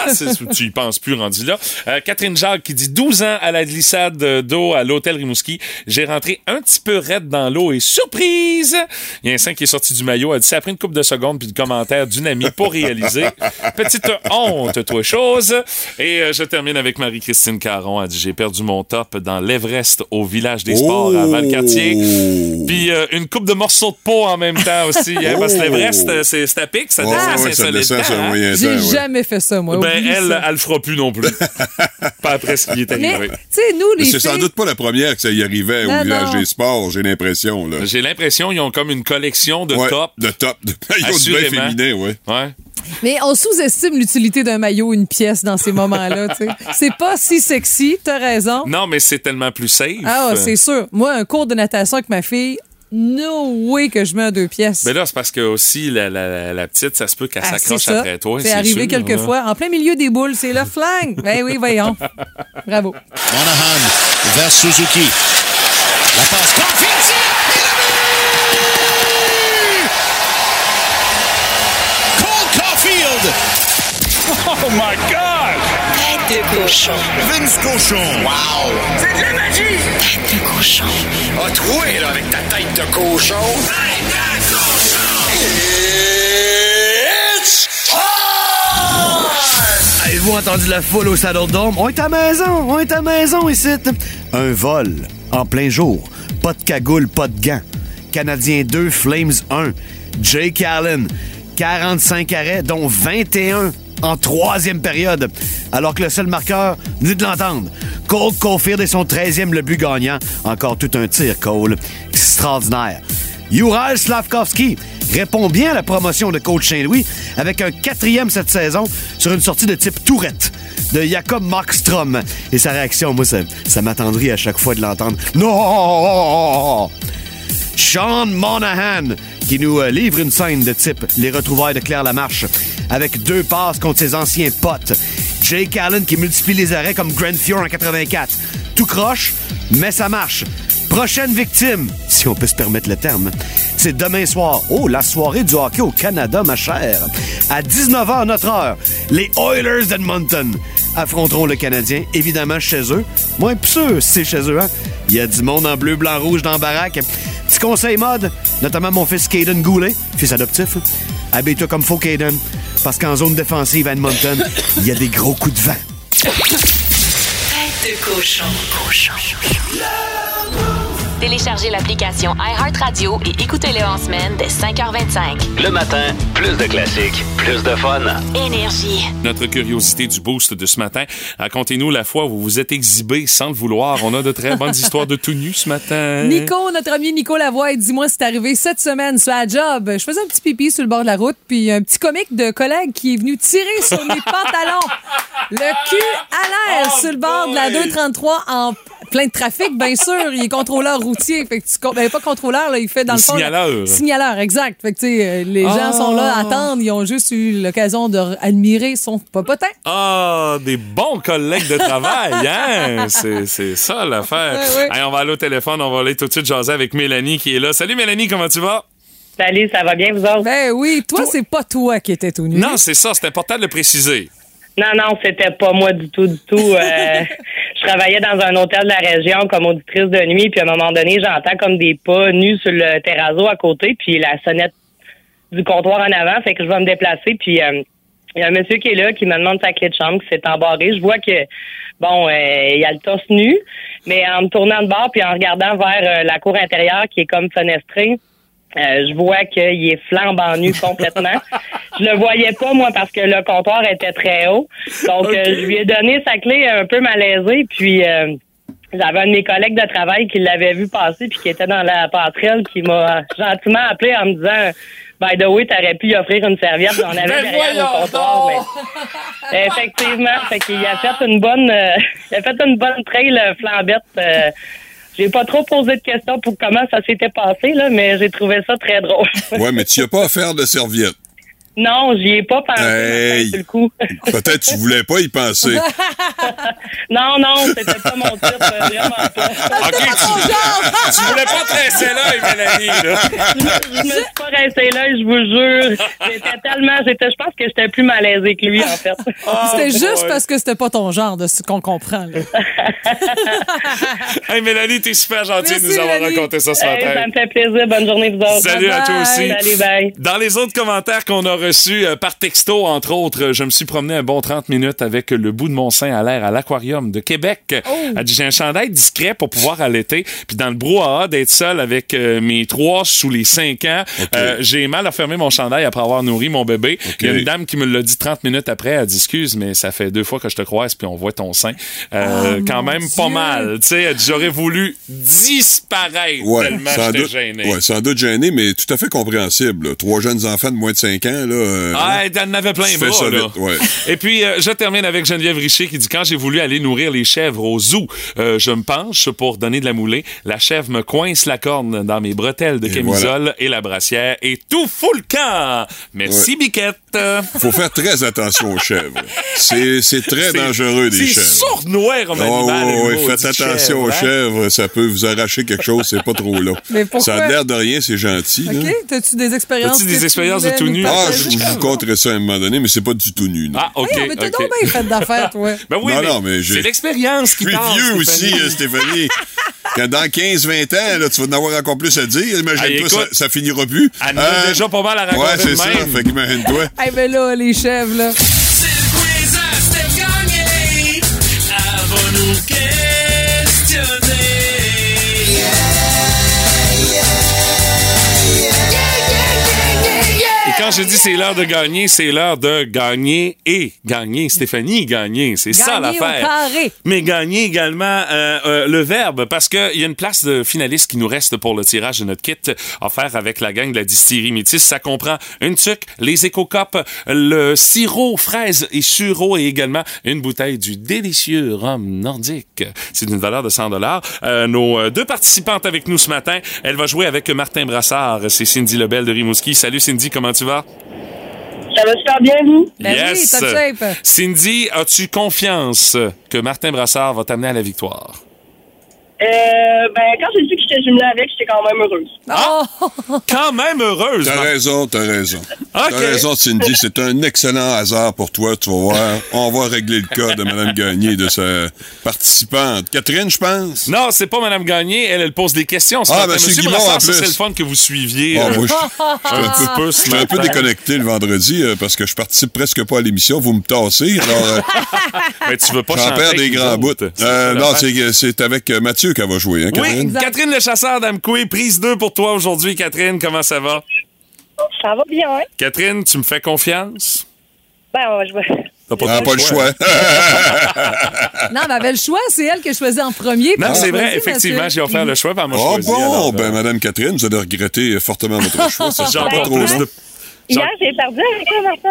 C'est- tu y penses plus rendu là. Euh, Catherine Jacques qui dit 12 ans à la glissade d'eau à l'hôtel Rimouski. J'ai rentré un petit peu raide dans l'eau et surprise! Il y a un sein qui est sorti du maillot. Elle dit ça a pris une couple de secondes puis le commentaire d'une amie pour réaliser. Petite honte, toi, chose. Et euh, je termine avec Marie-Christine Caron. Elle dit j'ai perdu mon top dans l'Everest au village des sports à Valcartier. Oh. Puis euh, une coupe de morceaux de peau en même temps aussi. hein, parce que Oh. l'Everest, c'est à pic, ça descend, ouais, c'est ça solide hein? J'ai ouais. jamais fait ça, moi. Ben, Oublie elle, ça. elle le fera plus non plus. pas après ce qui est Mais, arrivé. tu sais, nous, Mais les c'est sans doute pas la première que ça y arrivait Non, au village non. des sports, j'ai l'impression. J'ai l'impression qu'ils ont comme une collection de Ouais, top. De top. De maillots de bain Assurément. féminin, ouais. Ouais. Mais on sous-estime l'utilité d'un maillot, une pièce dans ces moments-là. C'est pas si sexy, t'as raison. Non, mais c'est tellement plus safe. Ah, c'est sûr. Moi, un cours de natation avec ma fille, no way que je mets en deux pièces. Mais là, c'est parce que aussi, la, la, la- la petite, ça se peut qu'elle Ah, s'accroche après toi. C'est arrivé sûr, quelques là. fois. En plein milieu des boules, c'est le flingue. Ben oui, voyons. Bravo. Monahan vers Suzuki. La passe Caulfield, c'est et le but! Cole Caulfield! Oh my God! Tête de cochon. Vince Cochon. Wow! C'est de la magie! Tête de cochon. A troué, là, avec ta tête de cochon. Tête de cochon! It's time! Avez-vous entendu la foule au Saddle Dome? On est à maison, on est à maison ici. Un vol en plein jour. Pas de cagoule, pas de gants. Canadien 2, Flames 1. Jake Allen, 45 arrêts, dont 21 en troisième période. Alors que le seul marqueur, venez de l'entendre. Cole Caulfield et son 13e le but gagnant. Encore tout un tir, Cole. Extraordinaire. Ural Slavkovski répond bien à la promotion de coach Saint-Louis avec un quatrième cette saison sur une sortie de type tourette de Jakob Markstrom. Et sa réaction, moi, ça, ça m'attendrit à chaque fois de l'entendre. Non! Sean Monahan, qui nous euh, livre une scène de type Les retrouvailles de Claire Lamarche, avec deux passes contre ses anciens potes. Jake Allen qui multiplie les arrêts comme Grand Fjord en 84. Tout croche, mais ça marche. Prochaine victime, si on peut se permettre le terme, c'est demain soir. Oh, la soirée du hockey au Canada, ma chère. À 19h notre heure, les Oilers d'Edmonton affronteront le Canadien, évidemment chez eux. Moins sûr, si c'est chez eux, hein? Il y a du monde en bleu, blanc, rouge dans la baraque. Petit conseil mode, notamment mon fils Caden Goulet, fils adoptif. Habille-toi comme faut, Caden, parce qu'en zone défensive à Edmonton, il y a des gros coups de vent. Tête de cochon. Cochon. Téléchargez l'application iHeartRadio et écoutez-le en semaine dès 5h25. Le matin, plus de classiques, plus de fun. Énergie. Notre curiosité du boost de ce matin. Racontez-nous la fois où vous vous êtes exhibé sans le vouloir. On a de très bonnes histoires de tout nu ce matin. Nico, notre ami Nico Lavoie, dis-moi, c'est arrivé cette semaine sur la job. Je faisais un petit pipi sur le bord de la route, puis un petit comique de collègue qui est venu tirer sur mes pantalons. Le cul à l'air Oh sur le bord de la boy! 233 en plein de trafic, bien sûr. Il est contrôleur routier. Fait que tu, ben, pas contrôleur, là, il fait dans Le le fond. signaleur. Signaleur, exact. Fait que, tu sais, euh, les gens Ah. sont là à attendre. Ils ont juste eu l'occasion d'admirer son popotin. Ah, des bons collègues de travail, hein? C'est, ça l'affaire. Ouais, ouais. Allez, on va aller au téléphone, on va aller tout de suite jaser avec Mélanie qui est là. Salut Mélanie, comment tu vas? Salut, ça va bien, vous autres? Ben oui, toi, c'est pas toi qui étais tout nu. Non, c'est ça, c'est important de le préciser. Non, non, c'était pas moi du tout, du tout. Euh, je travaillais dans un hôtel de la région comme auditrice de nuit, puis à un moment donné, j'entends comme des pas nus sur le terrazzo à côté, puis la sonnette du comptoir en avant, fait que je vais me déplacer, puis euh, il y a un monsieur qui est là, qui me demande sa clé de chambre, qui s'est embarré. Je vois que, bon, euh, il y a le torse nu, mais en me tournant de bord, puis en regardant vers euh, la cour intérieure qui est comme fenestrée, euh, je vois qu'il est flambant nu complètement. je le voyais pas, moi, parce que le comptoir était très haut. Donc, euh, je lui ai donné sa clé un peu malaisée, puis euh, j'avais un de mes collègues de travail qui l'avait vu passer, puis qui était dans la passerelle, qui m'a gentiment appelé en me disant... By the way, t'aurais pu lui offrir une serviette, on avait Ben derrière au comptoir, mais effectivement, fait qu'il a fait une bonne, euh, il a fait une bonne trail euh, flambette. euh, j'ai pas trop posé de questions pour comment ça s'était passé là, mais j'ai trouvé ça très drôle. Ouais, mais tu n'as pas offert de serviette. Non, j'y ai pas pensé Hey. sur le coup. Peut-être tu voulais pas y penser. non, non, c'était pas mon type, euh, vraiment pas. OK, tu, tu voulais pas tresser l'œil, Mélanie, là. je me suis pas rincé l'œil, je vous jure. J'étais tellement, j'étais, je pense que j'étais plus malaisée que lui en fait. C'était juste parce que c'était pas ton genre de ce qu'on comprend. là. Hey, Mélanie, t'es super gentille de nous avoir Mélanie. raconté ça ce Hey, matin. ça me fait plaisir. Bonne journée vous autres. Salut à toi Bye. aussi. Salut, bye. Dans les autres commentaires qu'on a reçus euh, par texto, entre autres, je me suis promené un bon 30 minutes avec le bout de mon sein à l'air à l'aquarium de Québec. Oh. J'ai un chandail discret pour pouvoir allaiter. Puis dans le brouhaha d'être seul avec euh, mes trois sous les cinq ans, euh, j'ai mal à fermer mon chandail après avoir nourri mon bébé. Il y a une dame qui me l'a dit 30 minutes après. Elle dit Excuse, mais ça fait deux fois que je te croise puis on voit ton sein. Euh, quand même pas mal. Tu sais, elle dit, j'aurais voulu disparaître Ouais, tellement sans j'étais doute, gêné. ouais, sans doute gêné, mais tout à fait compréhensible. là. Trois jeunes enfants de moins de 5 ans, là. Euh, Ah, elle en avait plein les bras, ça là. vite, ouais. Et puis, euh, je termine avec Geneviève Richer qui dit Quand j'ai voulu aller nourrir les chèvres au zoo, euh, je me penche pour donner de la moulée. La chèvre me coince la corne dans mes bretelles de Et camisole et la brassière et tout fout le camp. Merci, Ouais. Biquette. faut faire très attention aux chèvres. C'est c'est très dangereux, des C'est chèvres. sourd-noir comme Ah, animal. le ouais, mot faites attention chèvre, aux hein? chèvres, ça peut vous arracher quelque chose, c'est pas trop long. Mais pourquoi? Ça a l'air de rien, c'est gentil. là. OK? T'as-tu des expériences? As-tu des expériences de tout nu? Ah, je, je vous conterai ça à un moment donné, mais c'est pas du tout nu. non. Ah, OK. Hey, mais t'as OK. donc bien fait d'affaires, toi. Ben oui, Non, mais, non, mais j'ai- c'est l'expérience Je qui suis parle, vieux aussi, Stéphanie. euh, Stéphanie. Quand dans 15-20 ans, là, tu vas en avoir encore plus à dire. Hey, Imagine-toi, ça, ça finira plus. Elle Hein? déjà pas mal à raconter Ouais, c'est de ça. Fait qu'imagine-toi. Eh ben là, les chèvres, là. C'est le quiz à Steph Gagné. À nous Je dis c'est l'heure de gagner, c'est l'heure de gagner et gagner. Stéphanie, gagner. C'est ça l'affaire. Mais gagner également euh, euh, le verbe, parce qu'il y a une place de finaliste qui nous reste pour le tirage de notre kit offert avec la gang de la distillerie Métis. Ça comprend une tuque, les éco-copes, le sirop fraise et sureau et également une bouteille du délicieux rhum nordique. C'est d'une valeur de 100 dollars. nos euh, deux participantes avec nous ce matin, elle va jouer avec Martin Brassard. C'est Cindy Lebel de Rimouski. Salut Cindy, comment tu vas? Ça va super bien, vous? Ben oui, top shape. Cindy, as-tu confiance que Martin Brassard va t'amener à la victoire? Euh, ben, quand j'ai su que j'étais jumelée avec, j'étais quand même heureuse. Ah! Quand même heureuse. T'as Mar- raison, t'as raison. T'as raison, Cindy, c'est un excellent hasard pour toi, tu vas voir. On va régler le cas de Mme Gagné, de sa participante. Catherine, je pense? Non, c'est pas Mme Gagné. Elle, elle pose des questions. Ah, ben, c'est Monsieur Guimond, en plus. c'est le fun que vous suiviez. Ah, euh, moi, je- un peu- je suis un peu matin. déconnecté le vendredi euh, parce que je participe presque pas à l'émission. Vous me tassez. Alors, tu veux pas j'en chanter perds des grands bouts. Euh, non, c'est avec Mathieu qu'elle va jouer, hein, Oui, Catherine? Catherine le chasseur d'Amqui, prise 2 pour toi aujourd'hui. Catherine, comment ça va? Ça va bien, hein? Catherine, tu me fais confiance? Ben, on va jouer. T'as Ah, pas le choix. Non, mais elle avait le choix, c'est elle qui a choisi en premier. Non, c'est vrai, effectivement, j'ai offert le choix, par moi Oh choisi. bon, alors, ben euh, Madame Catherine, vous allez regretter fortement votre choix. Ça J'ai sera pas trop de... Hier, j'ai perdu avec.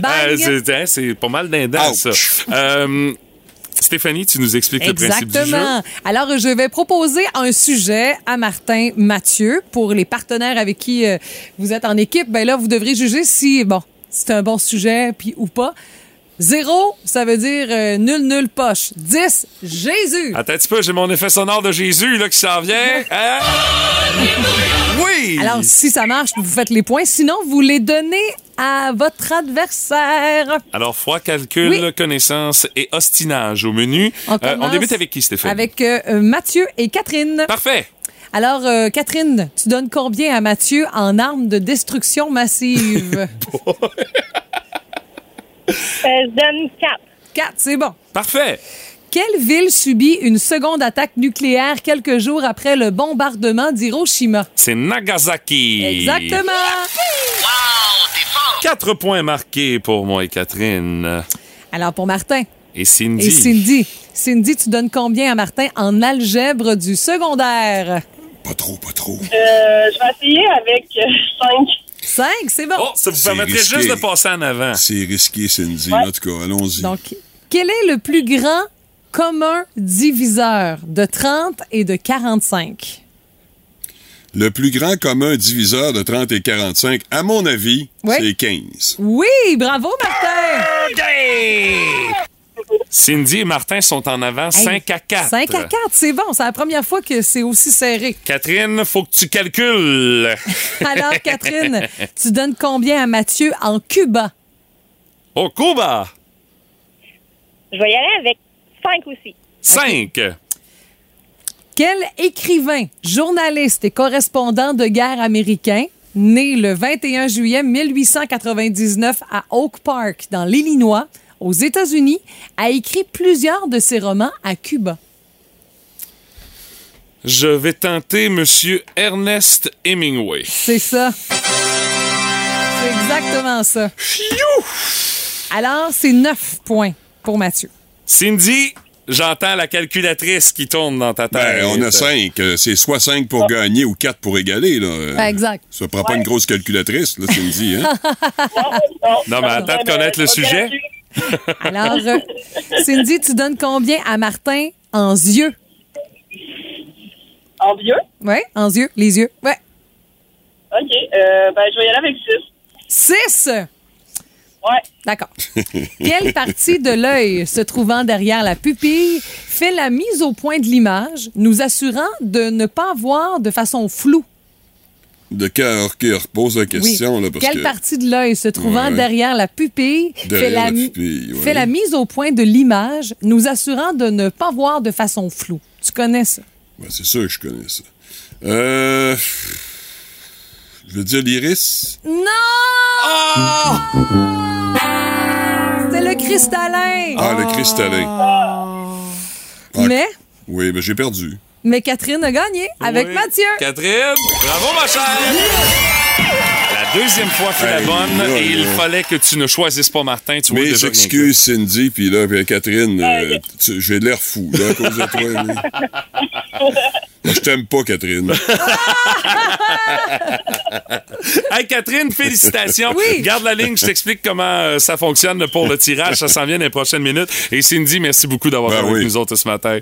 Bang! Euh, c'est hein, c'est pas mal d'indents, ça. Euh, Stéphanie, tu nous expliques le principe du jeu? Exactement. Alors, je vais proposer un sujet à Martin Mathieu pour les partenaires avec qui euh, vous êtes en équipe. Ben là, vous devrez juger si, bon, c'est un bon sujet, puis ou pas. Zéro, ça veut dire euh, nul, nul, poche. 10, Jésus. Attends un petit peu, j'ai mon effet sonore de Jésus là, qui s'en vient. Hein? Oui! Alors, si ça marche, vous faites les points. Sinon, vous les donnez à votre adversaire. Alors, froid, calcul, Oui. connaissance et ostinage au menu. On Euh, on débute avec qui, Stéphanie? Avec euh, euh, Mathieu et Catherine. Parfait. Alors, euh, Catherine, tu donnes combien à Mathieu en armes de destruction massive? Euh, je donne 4. 4, c'est bon. Parfait. Quelle ville subit une seconde attaque nucléaire quelques jours après le bombardement d'Hiroshima? C'est Nagasaki. Exactement. Quatre points marqués pour moi et Catherine. Alors, pour Martin Et Cindy. et Cindy. Cindy, tu donnes combien à Martin en algèbre du secondaire? Pas trop, pas trop. Euh, je vais essayer avec 5. 5, c'est bon. Oh, ça vous permettrait risqué. juste de passer en avant. C'est risqué, Cindy. En tout cas, allons-y. Donc, quel est le plus grand commun diviseur de 30 et de 45? Le plus grand commun diviseur de 30 et 45, à mon avis, Oui. c'est 15. Oui, bravo, Martin! Cindy et Martin sont en avant 5 à 4. 5 à 4, c'est bon. C'est la première fois que c'est aussi serré. Catherine, faut que tu calcules. Alors, Catherine, tu donnes combien à Mathieu en Cuba? Au Cuba, Je vais y aller avec 5 aussi. 5. Quel écrivain, journaliste et correspondant de guerre américain, né le 21 juillet 1899 à Oak Park, dans l'Illinois, aux États-Unis, a écrit plusieurs de ses romans à Cuba? Je vais tenter Monsieur Ernest Hemingway. C'est ça. C'est exactement ça. Alors, c'est 9 points pour Mathieu. Cindy, j'entends la calculatrice qui tourne dans ta tête. Ben, on a 5. C'est soit 5 pour gagner ou 4 pour égaler. Là. Euh, Ben, exact. Ça prend pas une grosse calculatrice, là, Cindy. Hein? Non, mais attends de connaître le sujet. Alors, euh, Cindy, tu donnes combien à Martin en yeux? En vieux? Oui, en yeux, les yeux. Ouais. OK. Euh, ben, je vais y aller avec 6. 6! Ouais. D'accord. Quelle partie de l'œil se trouvant derrière la pupille fait la mise au point de l'image, nous assurant de ne pas voir de façon floue? De cœur, pose la question. Là, parce Quelle que... partie de l'œil se trouvant Ouais. derrière la pupille Derrière fait, la, la mi- pupille, ouais. fait la mise au point de l'image, nous assurant de ne pas voir de façon floue? Tu connais ça? Ben, c'est sûr que je connais ça. Euh... Je veux dire l'iris. Non! C'est le cristallin! Ah, le cristallin. Ah, Mais, Oui, ben j'ai perdu. mais Catherine a gagné avec Oui. Mathieu. Catherine, bravo ma chère. La deuxième fois fut la Hey, bonne là, et il là. fallait que tu ne choisisses pas Martin. Tu vois Mes déjà rien excuses, Cindy, puis là, puis Catherine, euh, tu- j'ai l'air fou, là, à cause de toi. là. Je t'aime pas, Catherine. Hey Catherine, félicitations. Oui. Garde la ligne, je t'explique comment euh, ça fonctionne pour le tirage. Ça s'en vient dans les prochaines minutes. Et Cindy, merci beaucoup d'avoir Ben été avec nous autres ce matin.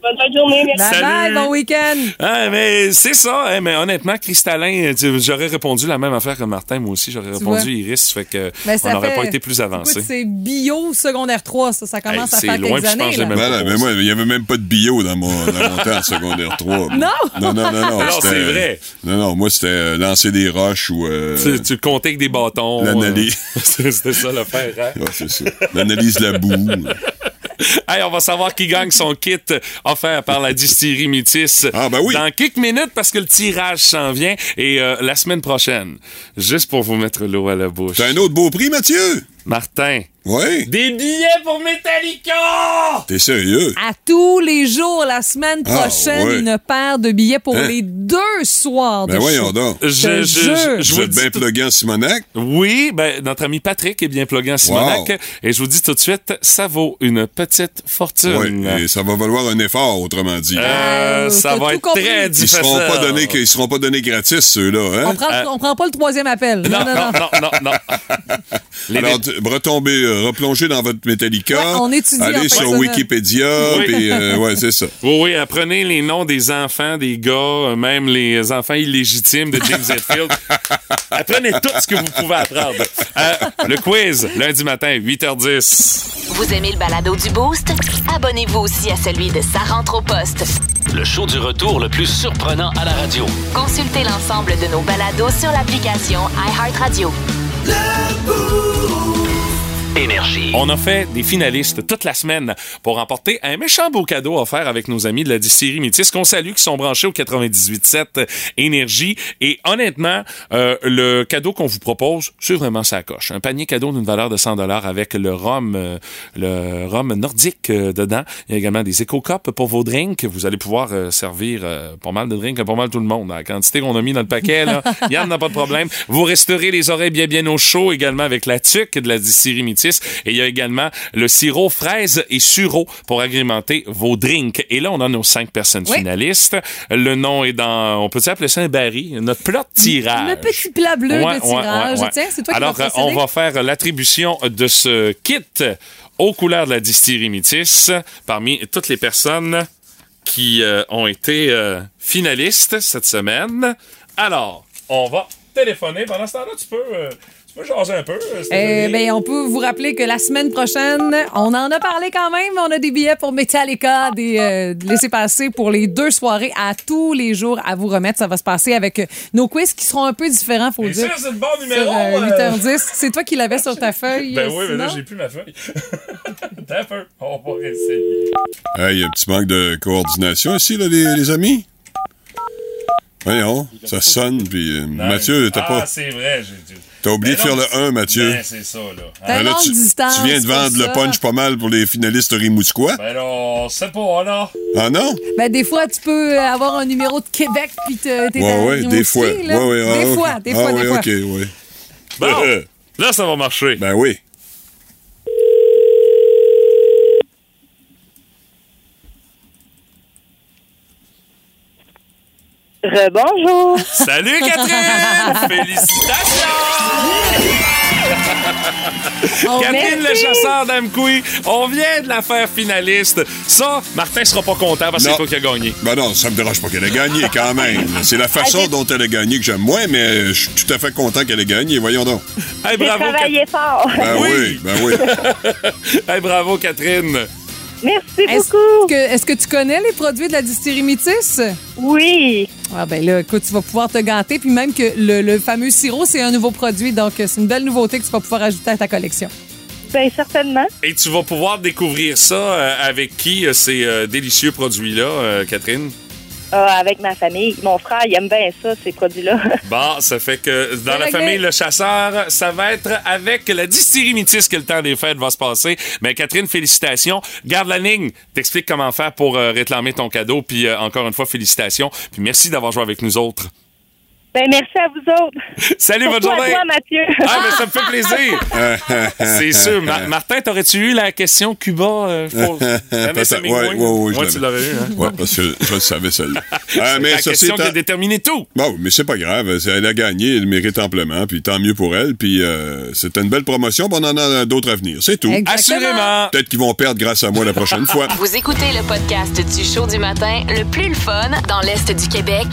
Bonne fin de journée. Merci. Bye bye, Salut. bon week-end. Ah, mais c'est ça, hein, mais honnêtement, cristallin, j'aurais répondu la même affaire que Martin, moi aussi, j'aurais répondu vois. Iris, fait que Mais on ça n'aurait pas été plus avancé. C'est bio secondaire 3, ça, ça commence Hey, à faire loin, quelques années. là. même- Ben mais moi, il n'y avait même pas de bio dans mon, dans mon temps secondaire 3. moi. Non? Non, non, non, non. C'est vrai. Non, non, moi, c'était euh, lancer des roches ou... euh, Tu, tu comptais avec des bâtons. L'analyse. euh, C'était c'était ça l'affaire, hein? ouais, c'est ça. L'analyse de la boue. Hey, on va savoir qui gagne son kit offert par la distillerie Métis Ah, ben oui. dans quelques minutes parce que le tirage s'en vient et euh, la semaine prochaine, juste pour vous mettre l'eau à la bouche. T'as un autre beau prix, Mathieu? Martin, Oui. des billets pour Metallica! T'es sérieux? À tous les jours, la semaine Ah, prochaine, ouais. une paire de billets pour Hein? les deux soirs de Ben voyons show. donc. Je, je, je, je Vous vous êtes bien en Simonac? Oui, ben, notre ami Patrick est bien plugué en Simonac. Wow. Et je vous dis tout de suite, ça vaut une petite fortune. Oui, et ça va valoir un effort, autrement dit. Euh, Euh, ça va tout être compris. très Ils difficile. seront pas donnés, ils seront pas donnés gratis, ceux-là, On hein? prend, on prend pas le troisième appel. Non, non, non, non, non. Les Alors, retomber, euh, replonger dans votre Metallica. Ouais, on Allez sur. Wikipédia, Oui. puis euh, ouais, c'est ça. Oui, oui, apprenez les noms des enfants, des gars, euh, même les enfants illégitimes de James Hetfield. apprenez tout ce que vous pouvez apprendre. Euh, le quiz, lundi matin, 8h10. Vous aimez le balado du Boost? Abonnez-vous aussi à celui de Sa rentre au poste. Le show du retour le plus surprenant à la radio. Consultez l'ensemble de nos balados sur l'application iHeartRadio. Énergie. On a fait des finalistes toute la semaine pour remporter un méchant beau cadeau offert avec nos amis de la distillerie Métis qu'on salue, qui sont branchés au 98.7 Énergie. Et honnêtement, euh, le cadeau qu'on vous propose, c'est vraiment sa coche. Un panier cadeau d'une valeur de 100 avec le rhum, euh, le rhum nordique euh, dedans. Il y a également des éco-cups pour vos drinks. Vous allez pouvoir euh, servir euh, pas mal de drinks à pas mal tout le monde. La quantité qu'on a mis dans le paquet, là, il y en a pas de problème. Vous resterez les oreilles bien bien au chaud également avec la tuque de la distillerie Métis. Et il y a également le sirop fraise et sureau pour agrémenter vos drinks. Et là, on a nos cinq personnes Oui. finalistes. Le nom est dans, on peut appeler ça un baril, notre plat de tirage. Le petit plat bleu Ouais, de tirage. ouais, ouais. Tiens, c'est toi qui Alors, euh, on va faire l'attribution de ce kit aux couleurs de la distillerie Métis parmi toutes les personnes qui euh, ont été euh, finalistes cette semaine. Alors, on va téléphoner. Pendant ce temps-là, tu peux, euh, tu peux jaser un peu. euh, Eh Stéphanie. ben, on peut vous rappeler que la semaine prochaine, on en a parlé quand même. On a des billets pour Metallica, des euh, laissez-passer pour les deux soirées à tous les jours à vous remettre. Ça va se passer avec euh, nos quiz qui seront un peu différents, faut le Et dire. c'est le bon Sur numéro. euh, euh. 8h10. C'est toi qui l'avais sur ta feuille. Ben euh, oui, mais là, j'ai plus ma feuille. T'as peu. On va essayer. Hey, Il y a un petit manque de coordination ici, là, les, les amis? Voyons, ça sonne, puis euh, Mathieu, t'as ah, pas, c'est vrai. j'ai dû- t'as oublié de Ben faire non, le 1, Mathieu. Ben, c'est ça, là. Ben là, tu, distance, tu viens de vendre le punch pas mal pour les finalistes rimouskois. Ben là, on sait pas, là. Ah non? Ben, des fois, tu peux avoir un numéro de Québec puis te- t'es Ouais, ouais, des Rimouski, fois. là. Ouais, ouais, ah, des fois, des ah, fois, ouais, des fois. OK, oui. Bon, là, ça va marcher. Ben oui. Rebonjour. Salut, Catherine! Félicitations! Oh, Catherine, le chasseur d'Amkoui, on vient de la faire finaliste. Ça, Martin sera pas content parce que c'est toi qui as gagné. Ben non, ça me dérange pas qu'elle ait gagné quand même. C'est la façon Ah, dont elle a gagné que j'aime moins, mais je suis tout à fait content qu'elle ait gagné. Voyons donc. Hey, bravo, travaillé fort. Ben Oui. oui, ben oui. Hey, bravo, Catherine. Merci Est-ce beaucoup. que, est-ce que tu connais les produits de la distillerie Métis? Oui. Ah ben là, écoute, tu vas pouvoir te gâter. Puis même que le, le fameux sirop, c'est un nouveau produit. Donc, euh, c'est une belle nouveauté que tu vas pouvoir ajouter à ta collection. Ben certainement. Et tu vas pouvoir découvrir ça euh, avec qui, euh, ces euh, délicieux produits-là, euh, Catherine? Ah, avec ma famille. Mon frère, il aime bien ça, ces produits-là. Bon, ça fait que dans la famille Le Chasseur, ça va être avec la distillerie Métis que le temps des fêtes va se passer. Mais Catherine, félicitations. Garde la ligne. T'expliques comment faire pour euh, réclamer ton cadeau. Puis euh, encore une fois, félicitations. Puis merci d'avoir joué avec nous autres. Ben, merci à vous autres. Salut, bonne journée. à toi, Mathieu. Ah, mais ça me fait plaisir. C'est sûr. Ma- Martin, t'aurais-tu eu la question Cuba? Euh, Wayne? ouais, ouais, je Ouais, tu l'aurais eu. Hein? Ouais, parce que je le savais celle-là. Ah, mais la ça, question qui a déterminé tout. Bon, mais c'est pas grave. Elle a gagné, elle mérite amplement, puis tant mieux pour elle. Puis euh, c'est une belle promotion, puis on en a d'autres à venir. C'est tout. Exactement. Assurément. Peut-être qu'ils vont perdre grâce à moi la prochaine fois. Vous écoutez le podcast du show du matin le plus le fun dans l'Est du Québec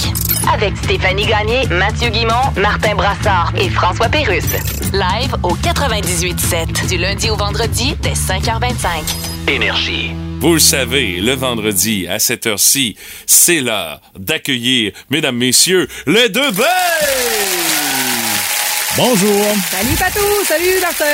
avec Stéphanie Gagné, Mathieu Guimont, Martin Brassard et François Pérusse. Live au 98.7 du lundi au vendredi dès 5h25. Énergie. Vous le savez, le vendredi à cette heure-ci, c'est l'heure d'accueillir, mesdames, messieurs, les deux! Bonjour. Salut Patou, salut Martin.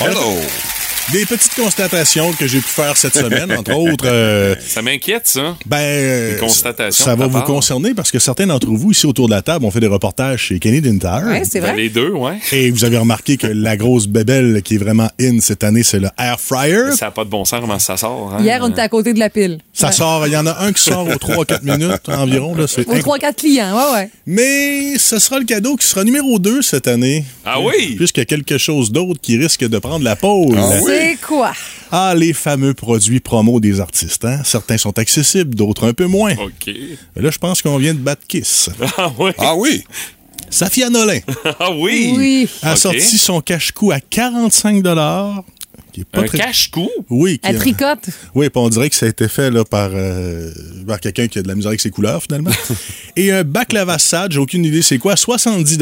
Hello! Des petites constatations que j'ai pu faire cette semaine, entre autres. euh, Ça m'inquiète, ça. ben, euh, Des constatations Ça va vous part. concerner parce que certains d'entre vous, ici autour de la table, ont fait des reportages chez Canadian Tire. Ouais, c'est Ben, vrai. les deux, ouais. Et vous avez remarqué que la grosse bébelle qui est vraiment in cette année, c'est le Air Fryer. Ça n'a pas de bon sens comment ça sort. hein. Hier, on était à côté de la pile. Ça Ouais. sort, il y en a un qui sort aux 3-4 minutes environ. Là, c'est Aux incroyable. 3-4 clients, ouais, ouais. Mais ce sera le cadeau qui sera numéro 2 cette année. Ah oui? Puisqu'il y a quelque chose d'autre qui risque de prendre la pause. Ah oui? C'est quoi? Ah, les fameux produits promo des artistes. Hein? Certains sont accessibles, d'autres un peu moins. OK. Là, je pense qu'on vient de battre Kiss. Ah oui? Ah oui? Safia Nolin Ah oui? Oui. a sorti son cache-cou à 45 qui est pas Un très... cache-cou? Oui, qui Elle tricote. Oui, puis on dirait que ça a été fait là, par, euh, par quelqu'un qui a de la misère avec ses couleurs, finalement. Et un baklava sad, j'ai aucune idée c'est quoi, 70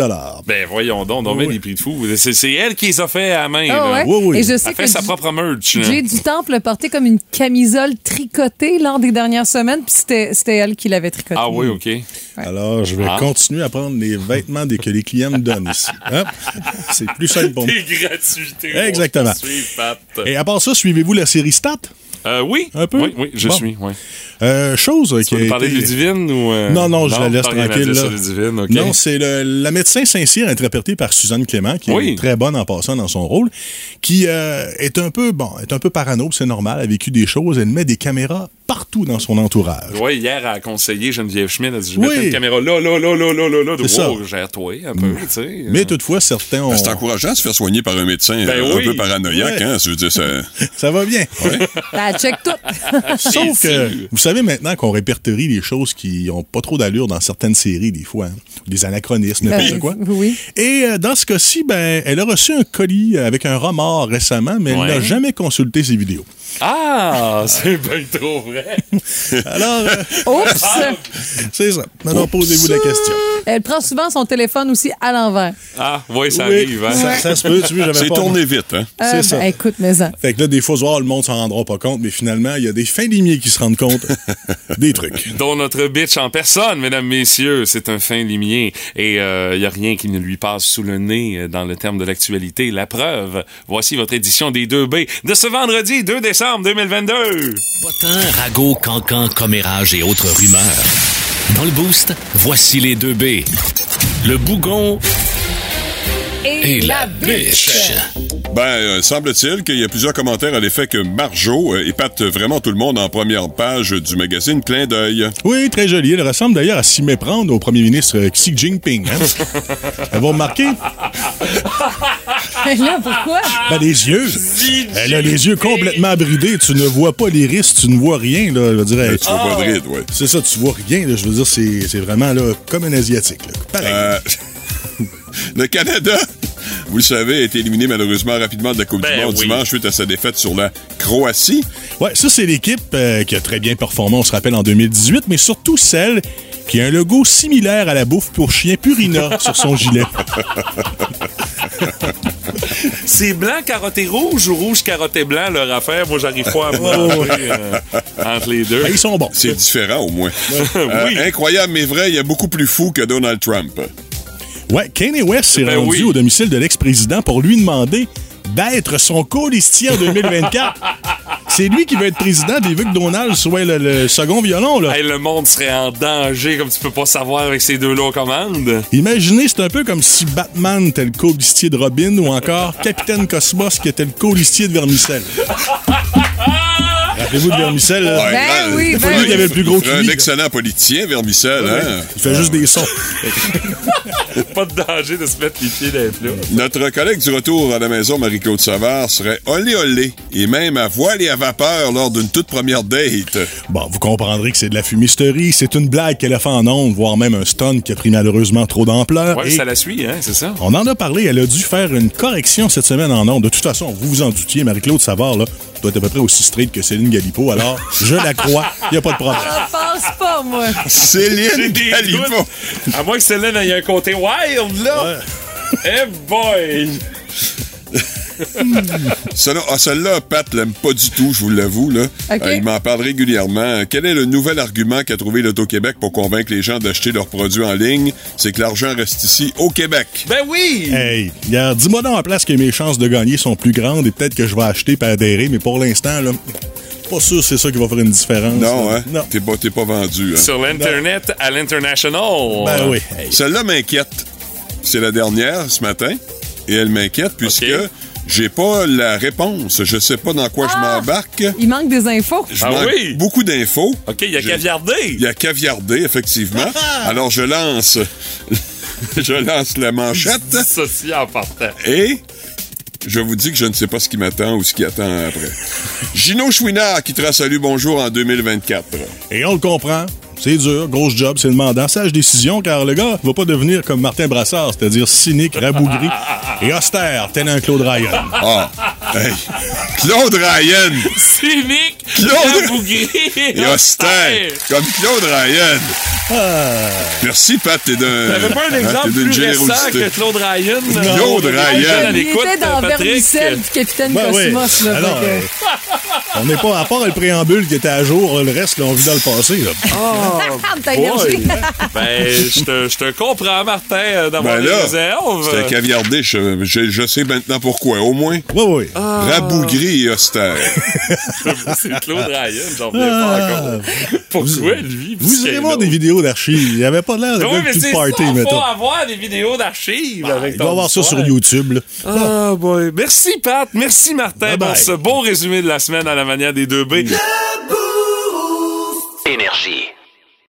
Ben voyons donc, on met Oui. des prix de fou. C'est c'est elle qui les a fait à la main. Ah là. ouais? Oui, oui. Et je Elle sais fait que sa du- propre merch. Jay du Temple a porté comme une camisole tricotée lors des dernières semaines, puis c'était c'était elle qui l'avait tricotée. Ah oui, OK. Alors, je vais Ah. continuer à prendre les vêtements des- que les clients me donnent ici. Hein? C'est plus simple pour moi. Des gratuités. Exactement. Et à part ça, suivez-vous la série Stat? Euh, oui. Un peu? Oui, oui, je Bon. suis. Oui. Euh, chose euh, Tu qui nous parler été- de Ludivine ou. euh, Non, non, je la laisse tranquille. là. sur Ludivine, OK. Non, c'est le- la médecin Saint-Cyr, interprétée par Suzanne Clément, qui Oui. est très bonne en passant dans son rôle, qui euh, est un peu, bon, est un peu parano, c'est normal, a vécu des choses, elle met des caméras partout dans son entourage. Oui, hier, elle a conseillé Geneviève Schmidt. Elle a dit Je Oui. mettrai une caméra là, là, là, là, là, là, là. Ça. Wow, gère-toi un peu, tu sais. Mais toutefois, certains ont... Ben, c'est encourageant de se faire soigner par un médecin Ben euh, oui. un peu paranoïaque. Ouais. Hein? Ça veut dire, ça... Ça va bien. Ben, check tout. Sauf que, vous savez maintenant qu'on répertorie les choses qui ont pas trop d'allure dans certaines séries, des fois. hein. Des anachronismes, Ben, n'importe quoi. oui. Et euh, dans ce cas-ci, ben, elle a reçu un colis avec un remords récemment, mais Ouais. elle n'a jamais consulté ses vidéos. Ah, c'est bien trop vrai. Alors, euh, Oups! c'est ça. Maintenant, posez-vous la question. Elle prend souvent son téléphone aussi à l'envers. Ah, oui, ça Oui, arrive. Hein? ça, ça se peut, tu veux, j'avais C'est pas... tourné vite, hein? Euh, C'est ça. ben, écoute, mais en. Fait que là, des fois, le monde s'en rendra pas compte, mais finalement, il y a des fins limiers qui se rendent compte des trucs. dont notre bitch en personne, mesdames, messieurs. C'est un fin limier. Et il n'y a rien qui ne lui passe sous le nez euh, dans le terme de l'actualité. La preuve, voici votre édition des 2B de ce vendredi 2 décembre 2022. Potin, ragot, cancan, commérage et autres rumeurs. Dans le boost, voici les deux B. Le bougon et la biche. Ben, euh, semble-t-il qu'il y a plusieurs commentaires à l'effet que Marjo euh, épate vraiment tout le monde en première page du magazine Clin d'œil. Oui, très joli. Elle ressemble d'ailleurs à s'y méprendre au premier ministre euh, Xi Jinping. Hein? Avez-vous remarqué? Là, pourquoi? Ben, les yeux. Elle a les yeux complètement bridés. Tu ne vois pas les risques, tu ne vois rien. Là. Je veux dire, elle- Tu vois pas de ride, ouais. C'est ça, tu vois rien. là. Je veux dire, c'est c'est vraiment là, comme un Asiatique. là. Pareil. Euh, le Canada, vous le savez, a été éliminé malheureusement rapidement de la Coupe Ben du Monde oui. dimanche suite à sa défaite sur la Croatie. Ouais, ça, c'est l'équipe euh, qui a très bien performé, on se rappelle, en 2018, mais surtout celle qui a un logo similaire à la bouffe pour chien Purina sur son gilet. C'est blanc carotté rouge ou rouge carotté blanc leur affaire? Moi, j'arrive pas à mélanger, euh, entre les deux. Ben, ils sont bons. C'est différent au moins. Euh, Oui. incroyable mais vrai, il y a beaucoup plus fou que Donald Trump. Ouais, Kanye West s'est Ben rendu oui. au domicile de l'ex-président pour lui demander d'être son colistier en 2024. c'est lui qui veut être président des vu que Donald soit le, le second violon, là. Hey, le monde serait en danger, comme tu peux pas savoir avec ces deux-là aux commandes. Imaginez, c'est un peu comme si Batman était le colistier de Robin ou encore Capitaine Cosmos qui était le colistier de Vermicelle. Rappelez-vous de Vermicelle. là? Ouais, Ben oui, ben lui oui. qui avait le plus gros Un excellent politicien, Vermicelle. Hein? Il fait juste des sons. Pas de danger de se mettre les pieds dans les plats. Notre collègue du retour à la maison, Marie-Claude Savard, serait olé olé et même à voile et à vapeur lors d'une toute première date. Bon, vous comprendrez que c'est de la fumisterie. C'est une blague qu'elle a fait en ondes, voire même un stun qui a pris malheureusement trop d'ampleur. Ouais, Et ça la suit, hein, c'est ça? On en a parlé. Elle a dû faire une correction cette semaine en ondes. De toute façon, vous vous en doutiez, Marie-Claude Savard, là, doit être à peu près aussi straight que Céline Galipo. Alors, je la crois. Il n'y a pas de problème. Je pense pas, moi. Céline Galipo. À moins que Céline ait un côté wild, là. Eh boy! Celle-là, ah, celle-là, Pat l'aime pas du tout, je vous l'avoue. Là. Euh, il m'en parle régulièrement. Quel est le nouvel argument qu'a trouvé l'Auto-Québec pour convaincre les gens d'acheter leurs produits en ligne? C'est que l'argent reste ici, au Québec. Ben oui! Hey, dis-moi donc en place que mes chances de gagner sont plus grandes et peut-être que je vais acheter pour adhérer, mais pour l'instant, là, pas sûr que c'est ça qui va faire une différence. Non, hein? Non. T'es pas, t'es pas vendu. Hein? Sur l'Internet à l'International. Ben oui. Hey. Celle-là m'inquiète. C'est la dernière ce matin. Et elle m'inquiète puisque j'ai pas la réponse. Je sais pas dans quoi je Ah! m'embarque. Il manque des infos. Je Ah manque oui? beaucoup d'infos. OK, il y a J'ai- caviardé. Il y a caviardé, effectivement. Alors, je lance... je lance la manchette Ceci en partant. et... Je vous dis que je ne sais pas ce qui m'attend ou ce qui attend après. Gino Chouinard qui te bonjour en 2024. Et on le comprend. C'est dur, grosse job, c'est demandant. Sage décision, car le gars va pas devenir comme Martin Brassard, c'est-à-dire cynique, rabougri et austère, tel un Claude Ryan. Ah, hey. Claude Ryan Cynique, Claude- rabougri et austère, comme Claude Ryan. Merci, Pat, t'es d'un... T'avais pas un exemple plus récent générosité. que Claude Ryan? Claude Ryan. Il était dans. Vermicelle du Capitaine Ben oui. Cosmos. Là, Alors, fait que- euh, on n'est pas, à part le préambule qui était à jour, le reste, là, on vit dans le passé. Là. Ta Boy. énergie. Ben, je te, je te comprends, Martin, euh, d'avoir Ben des là, réserves. C'était caviardé, je, je, je sais maintenant pourquoi, au moins. Oui, oui. Rabougri et austère. C'est Claude Ryan, j'en reviens pas encore. Pourquoi, lui? Vous irez voir des vidéos d'archives. Il n'y avait pas l'air de Oui, mais tout party, ça, mettons. faut avoir des vidéos d'archives avec Il doit avoir ça sur YouTube. Là. Ah, boy. Merci, Pat. Merci, Martin, Bye bye. pour ce bon résumé de la semaine à la manière des deux B.